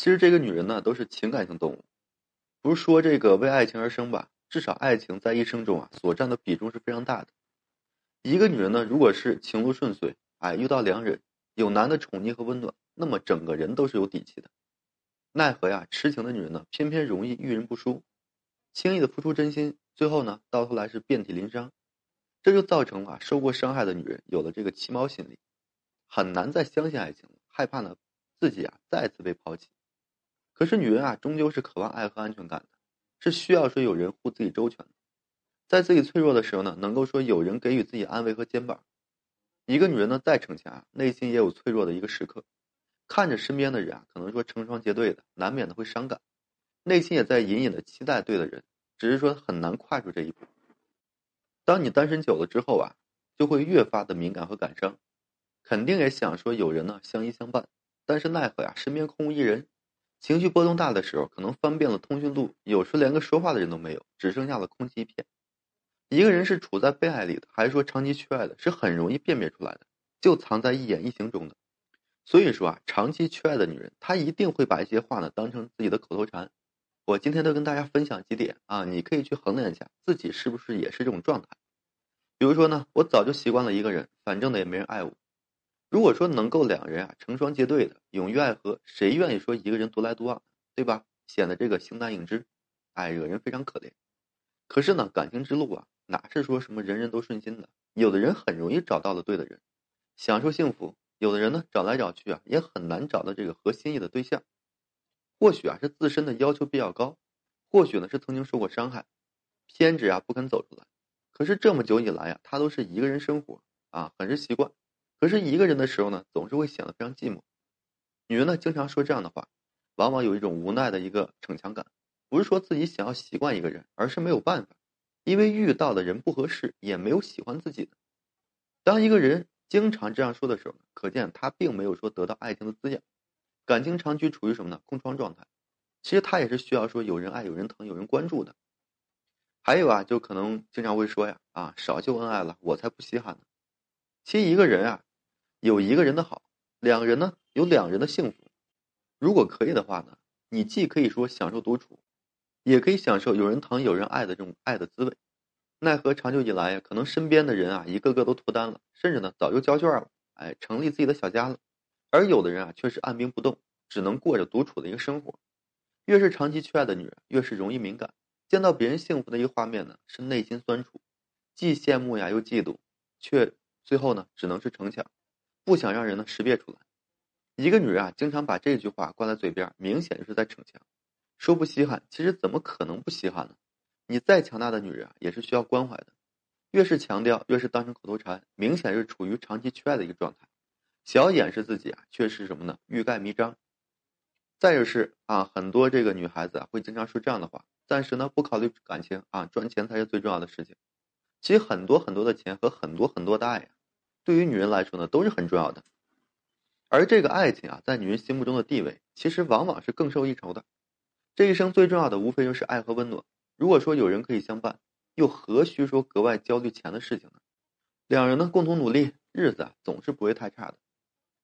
其实这个女人呢，都是情感性动物，不是说这个为爱情而生吧？至少爱情在一生中啊，所占的比重是非常大的。一个女人呢，如果是情路顺遂，哎，遇到良人，有男的宠溺和温暖，那么整个人都是有底气的。奈何呀，痴情的女人呢，偏偏容易遇人不淑，轻易的付出真心，最后呢，到头来是遍体鳞伤，这就造成了受过伤害的女人有了这个弃猫心理，很难再相信爱情了，害怕呢自己啊再次被抛弃。可是女人啊，终究是渴望爱和安全感的，是需要说有人护自己周全的，在自己脆弱的时候呢，能够说有人给予自己安慰和肩膀。一个女人呢，再逞强，内心也有脆弱的一个时刻，看着身边的人啊，可能说成双结对的，难免的会伤感，内心也在隐隐的期待对的人，只是说很难跨出这一步。当你单身久了之后啊，就会越发的敏感和感伤，肯定也想说有人呢相依相伴，但是奈何呀，身边空无一人。情绪波动大的时候，可能翻遍了通讯录，有时连个说话的人都没有，只剩下了空气一片。一个人是处在被爱里的，还是说长期缺爱的，是很容易辨别出来的，就藏在一言一行中的。所以说啊，长期缺爱的女人，她一定会把一些话呢当成自己的口头禅。我今天都跟大家分享几点啊，你可以去衡量一下自己是不是也是这种状态。比如说呢，我早就习惯了一个人，反正呢也没人爱我。如果说能够两人啊成双结对的永浴爱河，谁愿意说一个人独来独往，对吧？显得这个形单影只，哎，惹人非常可怜。可是呢，感情之路啊，哪是说什么人人都顺心的？有的人很容易找到了对的人，享受幸福；有的人呢，找来找去啊，也很难找到这个合心意的对象。或许啊是自身的要求比较高，或许呢是曾经受过伤害，偏执啊不肯走出来。可是这么久以来啊，他都是一个人生活啊，很是习惯。可是一个人的时候呢，总是会显得非常寂寞。女人呢，经常说这样的话，往往有一种无奈的一个逞强感，不是说自己想要习惯一个人，而是没有办法，因为遇到的人不合适，也没有喜欢自己的。当一个人经常这样说的时候，可见他并没有说得到爱情的滋养，感情长期处于什么呢？空窗状态。其实他也是需要说有人爱、有人疼、有人关注的。还有啊，就可能经常会说呀，啊，少秀恩爱了，我才不稀罕呢。其实一个人啊。有一个人的好，两个人呢有两人的幸福。如果可以的话呢，你既可以说享受独处，也可以享受有人疼、有人爱的这种爱的滋味。奈何长久以来呀，可能身边的人啊，一个个都脱单了，甚至呢早就交卷了，哎，成立自己的小家了。而有的人啊，却是按兵不动，只能过着独处的一个生活。越是长期缺爱的女人，越是容易敏感，见到别人幸福的一个画面呢，是内心酸楚，既羡慕呀又嫉妒，却最后呢只能是逞强。不想让人呢识别出来，一个女人啊，经常把这句话挂在嘴边，明显就是在逞强，说不稀罕，其实怎么可能不稀罕呢？你再强大的女人啊，也是需要关怀的，越是强调，越是当成口头禅，明显是处于长期缺爱的一个状态，想要掩饰自己啊，却是什么呢？欲盖弥彰。再就是啊，很多这个女孩子啊，会经常说这样的话：暂时呢不考虑感情啊，赚钱才是最重要的事情。其实很多很多的钱和很多很多的爱呀。对于女人来说呢，都是很重要的。而这个爱情啊，在女人心目中的地位，其实往往是更胜一筹的。这一生最重要的，无非就是爱和温暖。如果说有人可以相伴，又何须说格外焦虑钱的事情呢？两人呢，共同努力，日子啊，总是不会太差的。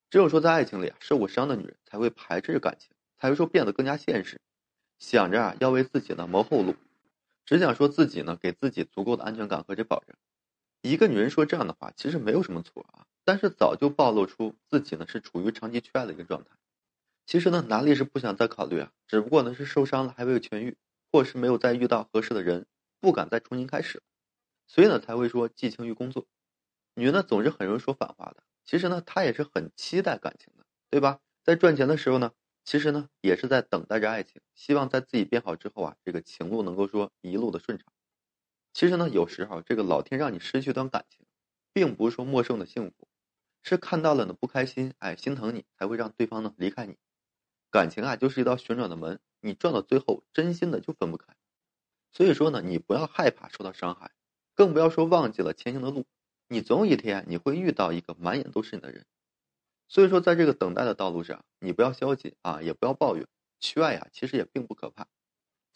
只有说在爱情里啊，受过伤的女人，才会排斥感情，才会说变得更加现实，想着啊，要为自己呢谋后路，只想说自己呢，给自己足够的安全感和这保障。一个女人说这样的话，其实没有什么错啊，但是早就暴露出自己呢是处于长期缺爱的一个状态。其实呢，哪里是不想再考虑啊？只不过呢是受伤了还未痊愈，或是没有再遇到合适的人，不敢再重新开始，所以呢才会说寄情于工作。女人呢总是很容易说反话的，其实呢她也是很期待感情的，对吧？在赚钱的时候呢，其实呢也是在等待着爱情，希望在自己变好之后啊，这个情路能够说一路的顺畅。其实呢，有时候这个老天让你失去一段感情，并不是说陌生的幸福，是看到了呢不开心，哎，心疼你才会让对方呢离开你。感情啊，就是一道旋转的门，你转到最后，真心的就分不开。所以说呢，你不要害怕受到伤害，更不要说忘记了前行的路。你总有一天你会遇到一个满眼都是你的人。所以说，在这个等待的道路上，你不要消极啊，也不要抱怨，缺爱呀，其实也并不可怕。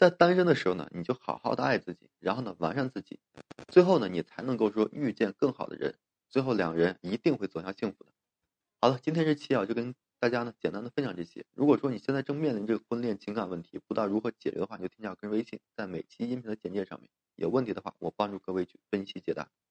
在单身的时候呢，你就好好的爱自己，然后呢完善自己，最后呢你才能够说遇见更好的人，最后两人一定会走向幸福的。好了，今天这期啊就跟大家呢简单的分享这些。如果说你现在正面临这个婚恋情感问题，不知道如何解决的话，你就添加个人微信，在每期音频的简介上面。有问题的话，我帮助各位去分析解答。